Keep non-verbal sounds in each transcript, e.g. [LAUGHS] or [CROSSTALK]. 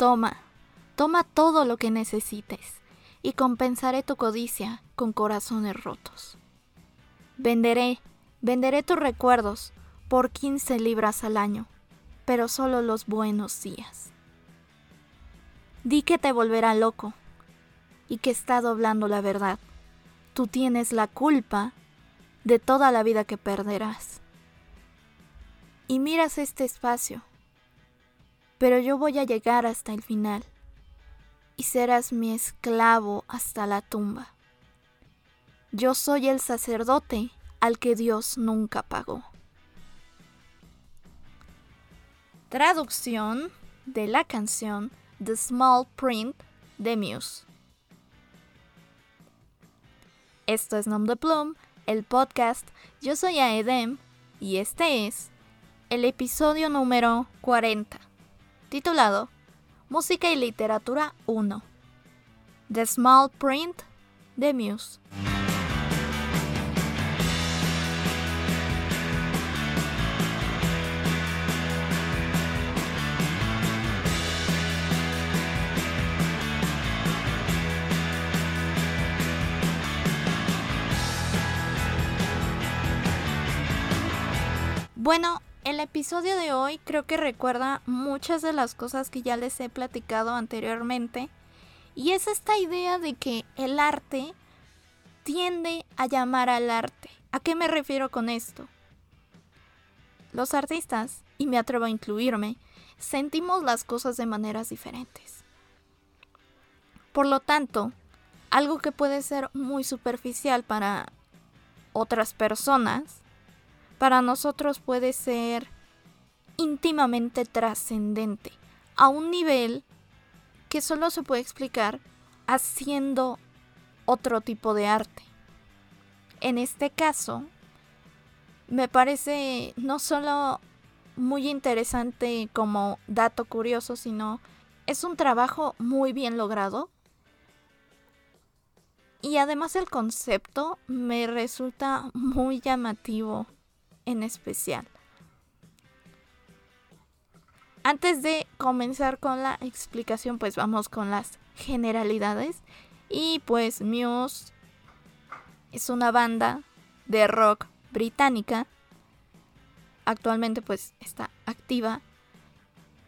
Toma, toma todo lo que necesites y compensaré tu codicia con corazones rotos. Venderé, venderé tus recuerdos por 15 libras al año, pero solo los buenos días. Di que te volverá loco y que está doblando la verdad. Tú tienes la culpa de toda la vida que perderás. Y miras este espacio, pero yo voy a llegar hasta el final y serás mi esclavo hasta la tumba. Yo soy el sacerdote al que Dios nunca pagó. Traducción de la canción The Small Print de Muse. Esto es Nom de Plum, el podcast. Yo soy Aedem y este es el episodio número 40, titulado Música y Literatura 1. The Small Print de Muse. Bueno, el episodio de hoy creo que recuerda muchas de las cosas que ya les he platicado anteriormente. Y es esta idea de que el arte tiende a llamar al arte. ¿A qué me refiero con esto? Los artistas, y me atrevo a incluirme, sentimos las cosas de maneras diferentes. Por lo tanto, algo que puede ser muy superficial para otras personas, para nosotros puede ser íntimamente trascendente, a un nivel que solo se puede explicar haciendo otro tipo de arte. En este caso, me parece no solo muy interesante como dato curioso, sino es un trabajo muy bien logrado. Y además el concepto me resulta muy llamativo en especial. Antes de comenzar con la explicación, pues vamos con las generalidades. Y pues Muse es una banda de rock británica. Actualmente pues está activa.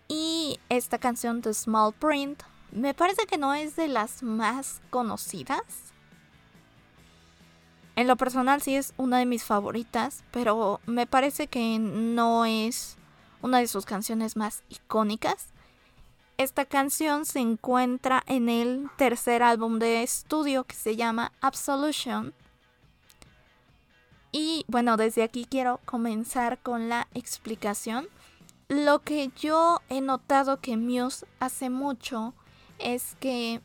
Y esta canción The Small Print me parece que no es de las más conocidas. En lo personal sí es una de mis favoritas, pero me parece que no es una de sus canciones más icónicas. Esta canción se encuentra en el tercer álbum de estudio que se llama Absolution. Y bueno, desde aquí quiero comenzar con la explicación. Lo que yo he notado que Muse hace mucho es que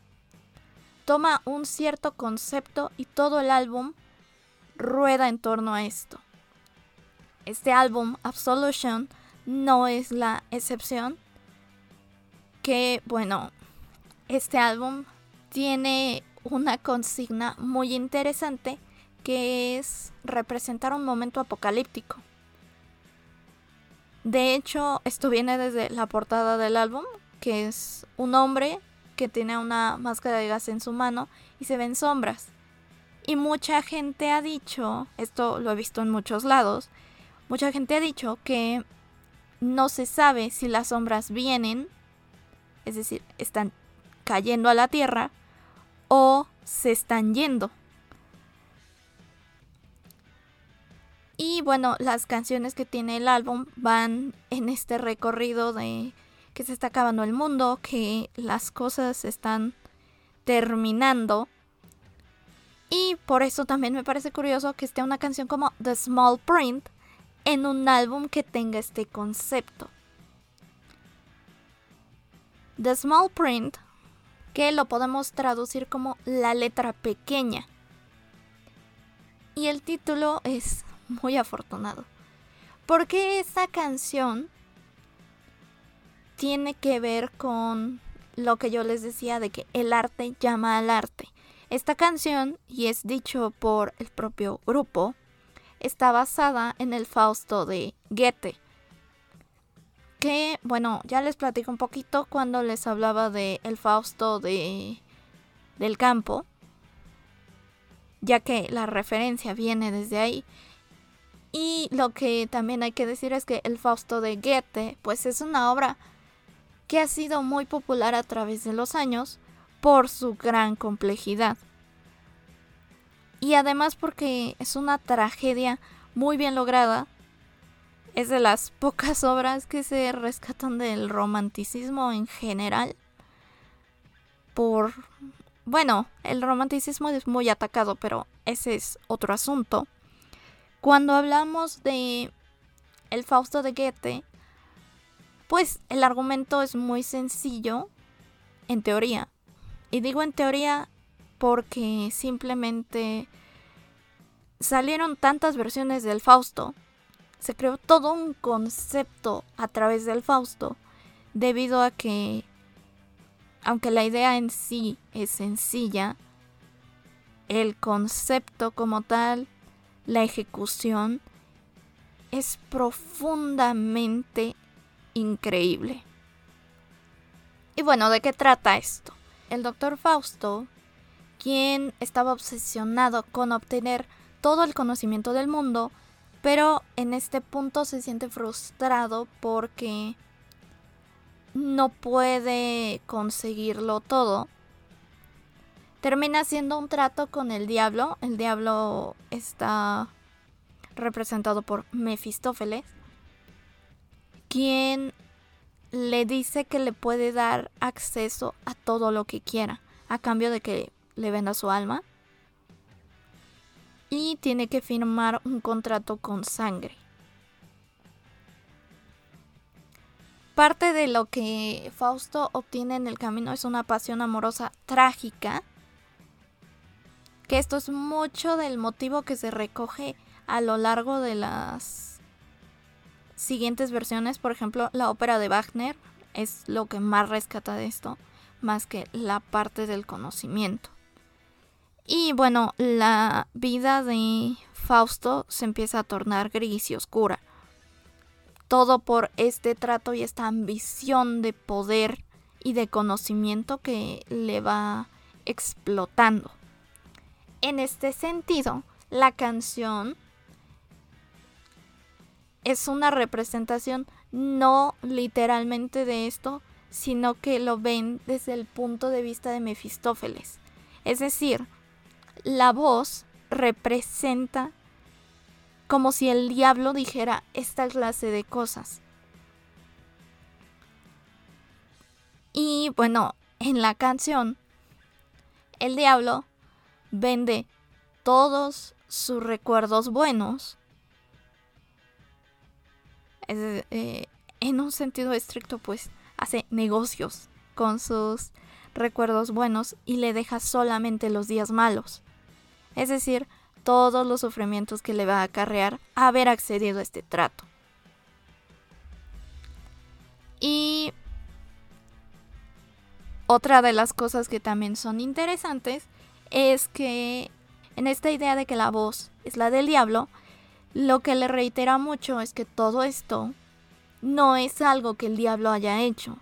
toma un cierto concepto y todo el álbum rueda en torno a esto. Este álbum, Absolution, no es la excepción. Que, bueno, este álbum tiene una consigna muy interesante que es representar un momento apocalíptico. De hecho, esto viene desde la portada del álbum, que es un hombre que tiene una máscara de gas en su mano y se ven sombras. Y mucha gente ha dicho, esto lo he visto en muchos lados, mucha gente ha dicho que no se sabe si las sombras vienen, es decir, están cayendo a la tierra o se están yendo. Y bueno, las canciones que tiene el álbum van en este recorrido de que se está acabando el mundo, que las cosas están terminando y por eso también me parece curioso que esté una canción como The Small Print en un álbum que tenga este concepto. The Small Print, que lo podemos traducir como la letra pequeña. Y el título es muy afortunado. Porque esa canción tiene que ver con lo que yo les decía de que el arte llama al arte. Esta canción, y es dicho por el propio grupo, está basada en el Fausto de Goethe. que, bueno, ya les platico un poquito cuando les hablaba de el Fausto de del campo, ya que la referencia viene desde ahí. Y lo que también hay que decir es que el Fausto de Goethe, pues es una obra que ha sido muy popular a través de los años por su gran complejidad. Y además porque es una tragedia muy bien lograda es de las [LAUGHS] pocas obras que se rescatan del romanticismo en general. Por... Bueno, el romanticismo es muy atacado, pero ese es otro asunto. Cuando hablamos de el Fausto de Goethe, pues el argumento es muy sencillo, en teoría. Y digo en teoría porque simplemente salieron tantas versiones del Fausto se creó todo un concepto a través del Fausto, debido a que, aunque la idea en sí es sencilla, el concepto como tal, la ejecución, es profundamente increíble. Y bueno, ¿de qué trata esto? El doctor Fausto, quien estaba obsesionado con obtener todo el conocimiento del mundo, pero en este punto se siente frustrado porque no puede conseguirlo todo. Termina haciendo un trato con el diablo. El diablo está representado por Mefistófeles, quien le dice que le puede dar acceso a todo lo que quiera, a cambio de que le venda su alma y tiene que firmar un contrato con sangre. Parte de lo que Fausto obtiene en el camino es una pasión amorosa trágica, que esto es mucho del motivo que se recoge a lo largo de las siguientes versiones, por ejemplo, la ópera de Wagner es lo que más rescata de esto, más que la parte del conocimiento. Y bueno, la vida de Fausto se empieza a tornar gris y oscura. Todo por este trato y esta ambición de poder y de conocimiento que le va explotando. En este sentido, la canción es una representación no literalmente de esto, sino que lo ven desde el punto de vista de Mefistófeles. Es decir, la voz representa como si el diablo dijera esta clase de cosas. Y bueno, en la canción, el diablo vende todos sus recuerdos buenos. Eh, en un sentido estricto, pues hace negocios con sus recuerdos buenos y le deja solamente los días malos es decir, todos los sufrimientos que le va a acarrear haber accedido a este trato. Y otra de las cosas que también son interesantes es que en esta idea de que la voz es la del diablo, lo que le reitera mucho es que todo esto no es algo que el diablo haya hecho,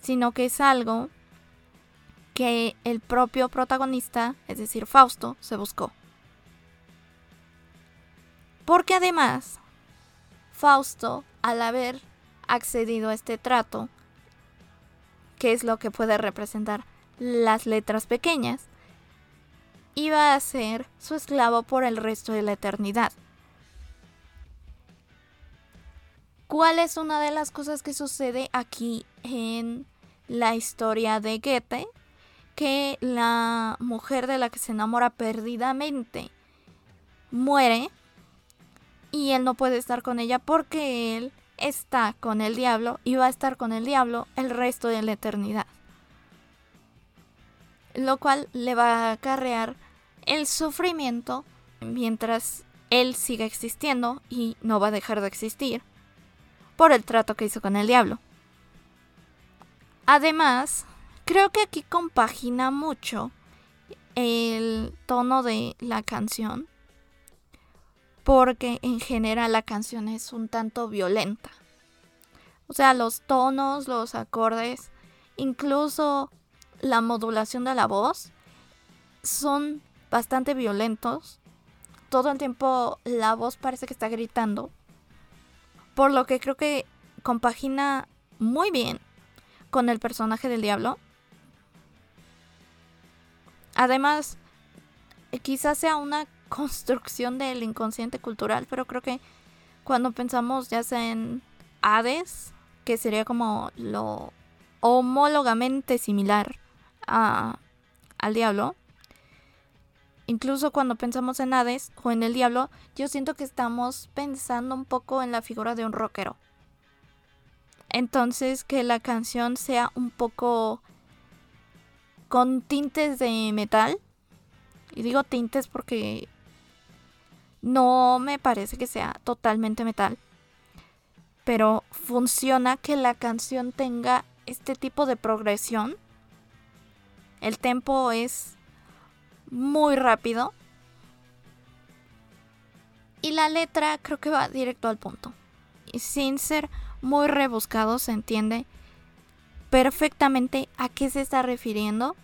sino que es algo que el propio protagonista, es decir, Fausto, se buscó. Porque además, Fausto, al haber accedido a este trato, que es lo que puede representar las letras pequeñas, iba a ser su esclavo por el resto de la eternidad. ¿Cuál es una de las cosas que sucede aquí en la historia de Goethe? Que la mujer de la que se enamora perdidamente muere y él no puede estar con ella porque él está con el diablo y va a estar con el diablo el resto de la eternidad. Lo cual le va a acarrear el sufrimiento mientras él siga existiendo y no va a dejar de existir por el trato que hizo con el diablo. Además, creo que aquí compagina mucho el tono de la canción porque en general la canción es un tanto violenta. O sea, los tonos, los acordes, incluso la modulación de la voz son bastante violentos. Todo el tiempo la voz parece que está gritando. Por lo que creo que compagina muy bien con el personaje del diablo. Además, quizás sea una [LAUGHS] construcción del inconsciente cultural, pero creo que cuando pensamos ya sea en Hades, que sería como lo homólogamente similar a, al diablo, incluso cuando pensamos en Hades o en el diablo, yo siento que estamos pensando un poco en la figura de un rockero. Entonces que la canción sea un poco con tintes de metal. Y digo tintes porque no me parece que sea totalmente metal. Pero funciona que la canción tenga este tipo de progresión. El tempo es muy rápido. Y la letra creo que va directo al punto. Y sin ser muy rebuscado se entiende perfectamente a qué se está refiriendo.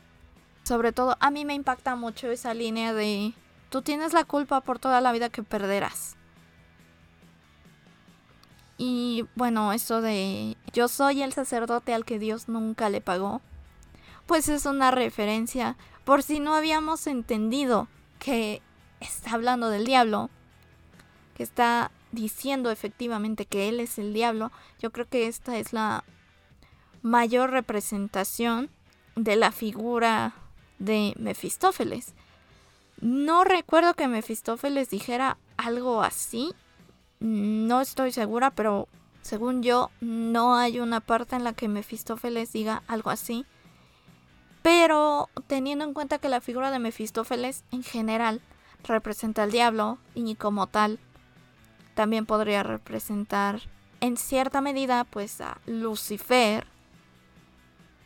Sobre todo a mí me impacta mucho esa línea de tú tienes la culpa por toda la vida que perderás. Y bueno, eso de yo soy el sacerdote al que Dios nunca le pagó, pues es una referencia por si no habíamos entendido que está hablando del diablo, que está diciendo efectivamente que él es el diablo, yo creo que esta es la mayor representación de la figura de Mefistófeles. No recuerdo que Mefistófeles dijera algo así, no estoy segura, pero según yo no hay una parte en la que Mefistófeles diga algo así. Pero teniendo en cuenta que la figura de Mefistófeles en general representa al diablo y como tal también podría representar en cierta medida pues a Lucifer,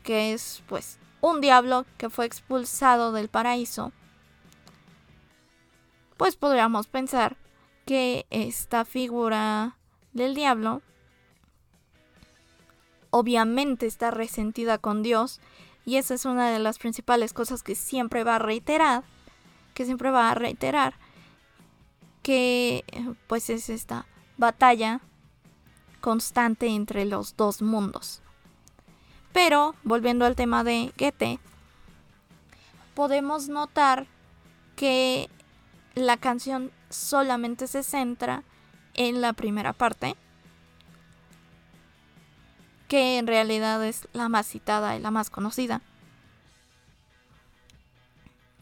que es pues un diablo que fue expulsado del paraíso, pues podríamos pensar que esta figura del diablo obviamente está resentida con Dios y esa es una de las principales cosas que siempre va a reiterar, que siempre va a reiterar, que pues es esta batalla constante entre los dos mundos. Pero, volviendo al tema de Goethe, podemos notar que la canción solamente se centra en la primera parte, que en realidad es la más citada y la más conocida,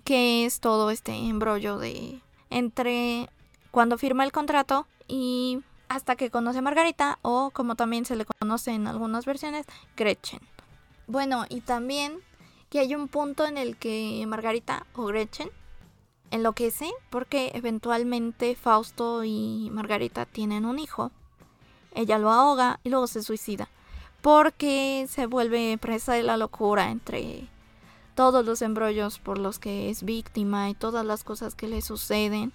que es todo este embrollo de entre cuando firma el contrato y hasta que conoce a Margarita o como también se le conoce en algunas versiones, Gretchen. Bueno, y también que hay un punto en el que Margarita o Gretchen enloquece porque eventualmente Fausto y Margarita tienen un hijo. Ella lo ahoga y luego se suicida porque se vuelve presa de la locura entre todos los embrollos por los que es víctima y todas las cosas que le suceden.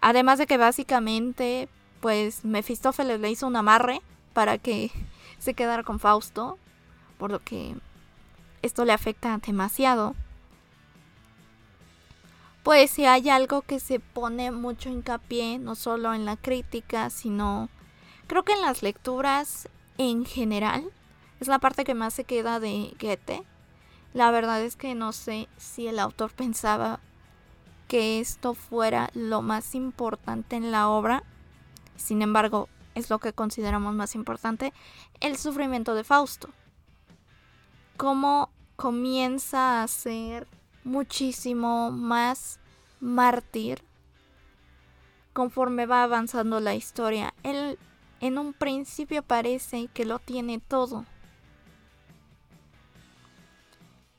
Además de que básicamente, pues Mefistófeles le hizo un amarre para que [LAUGHS] se quedara con Fausto, por lo que esto le afecta demasiado. Pues si hay algo que se pone mucho hincapié, no solo en la crítica, sino creo que en las lecturas en general, es la parte que más se queda de Goethe. La verdad es que no sé si el autor pensaba que esto fuera lo más importante en la obra. Sin embargo, es lo que consideramos más importante, el sufrimiento de Fausto. Cómo comienza a ser muchísimo más mártir conforme va avanzando la historia. Él en un principio parece que lo tiene todo.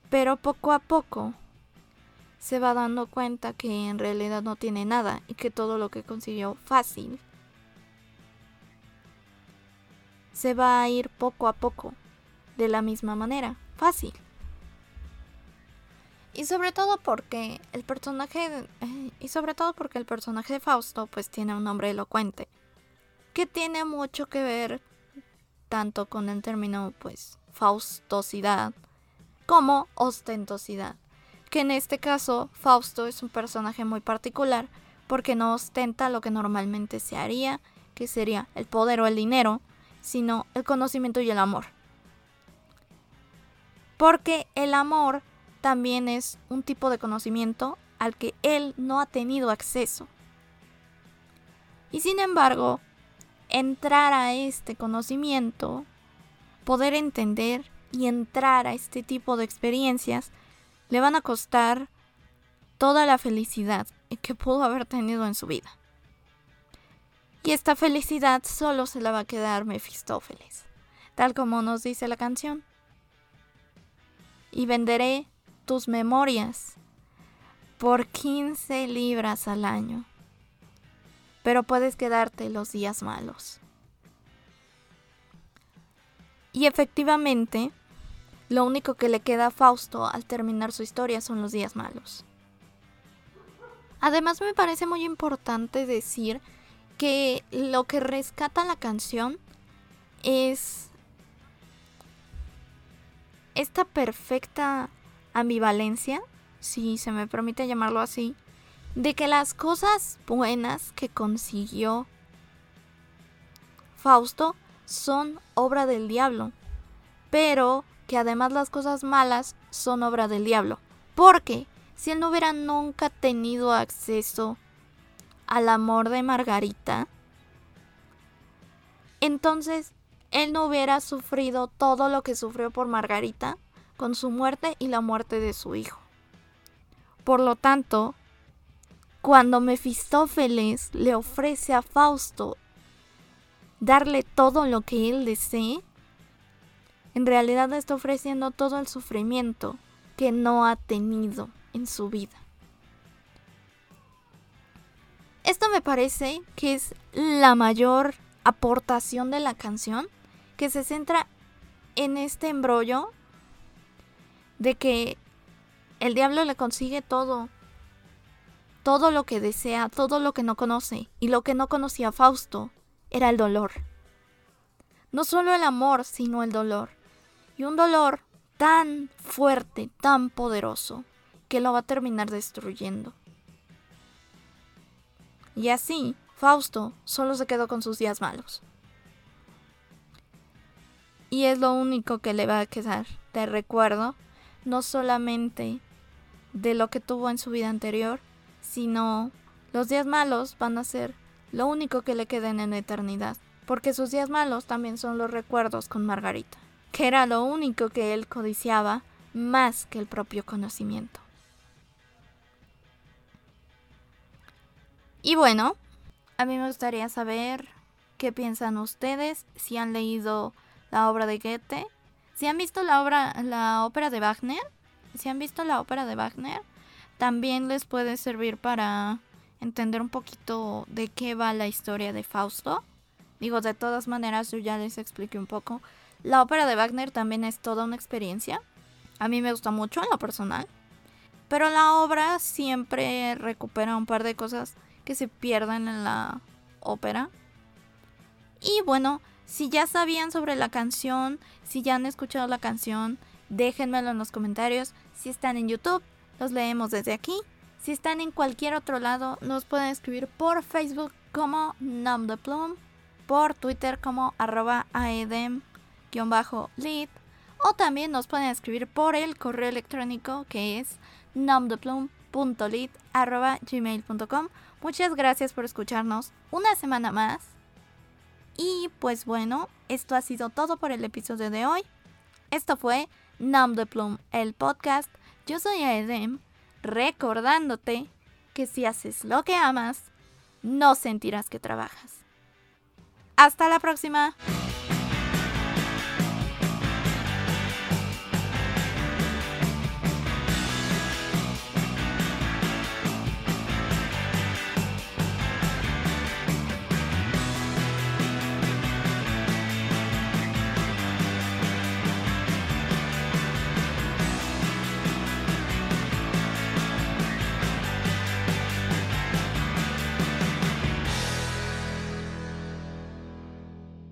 Pero poco a poco se va dando cuenta que en realidad no tiene nada y que todo lo que consiguió fácil se va a ir poco a poco de la misma manera, fácil. Y sobre todo porque el personaje eh, y sobre todo porque el personaje de Fausto pues tiene un nombre elocuente que tiene mucho que ver tanto con el término pues faustosidad como ostentosidad, que en este caso Fausto es un personaje muy particular porque no ostenta lo que normalmente se haría, que sería el poder o el dinero, sino el conocimiento y el amor. Porque el amor también es un tipo de conocimiento al que él no ha tenido acceso. Y sin embargo, entrar a este conocimiento, poder entender y entrar a este tipo de experiencias, le van a costar toda la felicidad que pudo haber tenido en su vida. Y esta felicidad solo se la va a quedar Mefistófeles, tal como nos dice la canción. Y venderé tus memorias por 15 libras al año. Pero puedes quedarte los días malos. Y efectivamente, lo único que le queda a Fausto al terminar su historia son los días malos. Además me parece muy importante decir que lo que rescata la canción es esta perfecta ambivalencia, si se me permite llamarlo así, de que las cosas buenas que consiguió Fausto son obra del diablo, pero que además las cosas malas son obra del diablo. Porque si él no hubiera nunca tenido acceso al amor de Margarita, entonces él no hubiera sufrido todo lo que sufrió por Margarita con su muerte y la muerte de su hijo. Por lo tanto, cuando Mefistófeles le ofrece a Fausto darle todo lo que él desee, en realidad está ofreciendo todo el sufrimiento que no ha tenido en su vida. Esto me parece que es la mayor aportación de la canción, que se centra en este embrollo de que el diablo le consigue todo, todo lo que desea, todo lo que no conoce, y lo que no conocía Fausto era el dolor. No solo el amor, sino el dolor. Y un dolor tan fuerte, tan poderoso, que lo va a terminar destruyendo. Y así, Fausto solo se quedó con sus días malos. Y es lo único que le va a quedar de recuerdo, no solamente de lo que tuvo en su vida anterior, sino los días malos van a ser lo único que le queden en la eternidad, porque sus días malos también son los recuerdos con Margarita, que era lo único que él codiciaba más que el propio conocimiento. Y bueno, a mí me gustaría saber qué piensan ustedes, si han leído la obra de Goethe, si han visto la obra, la ópera de Wagner, si han visto la ópera de Wagner, también les puede servir para entender un poquito de qué va la historia de Fausto. Digo, de todas maneras, yo ya les expliqué un poco. La ópera de Wagner también es toda una experiencia. A mí me gusta mucho en lo personal. Pero la obra siempre recupera un par de cosas que se pierden en la ópera. Y bueno, si ya sabían sobre la canción, si ya han escuchado la canción, déjenmelo en los comentarios. Si están en YouTube, los leemos desde aquí. Si están en cualquier otro lado, nos pueden escribir por Facebook como Plum, por Twitter como arroba aedem-lead o también nos pueden escribir por el correo electrónico que es gmail.com Muchas gracias por escucharnos una semana más. Y pues bueno, esto ha sido todo por el episodio de hoy. Esto fue Nom de Plum, el podcast. Yo soy Aedem, recordándote que si haces lo que amas, no sentirás que trabajas. Hasta la próxima.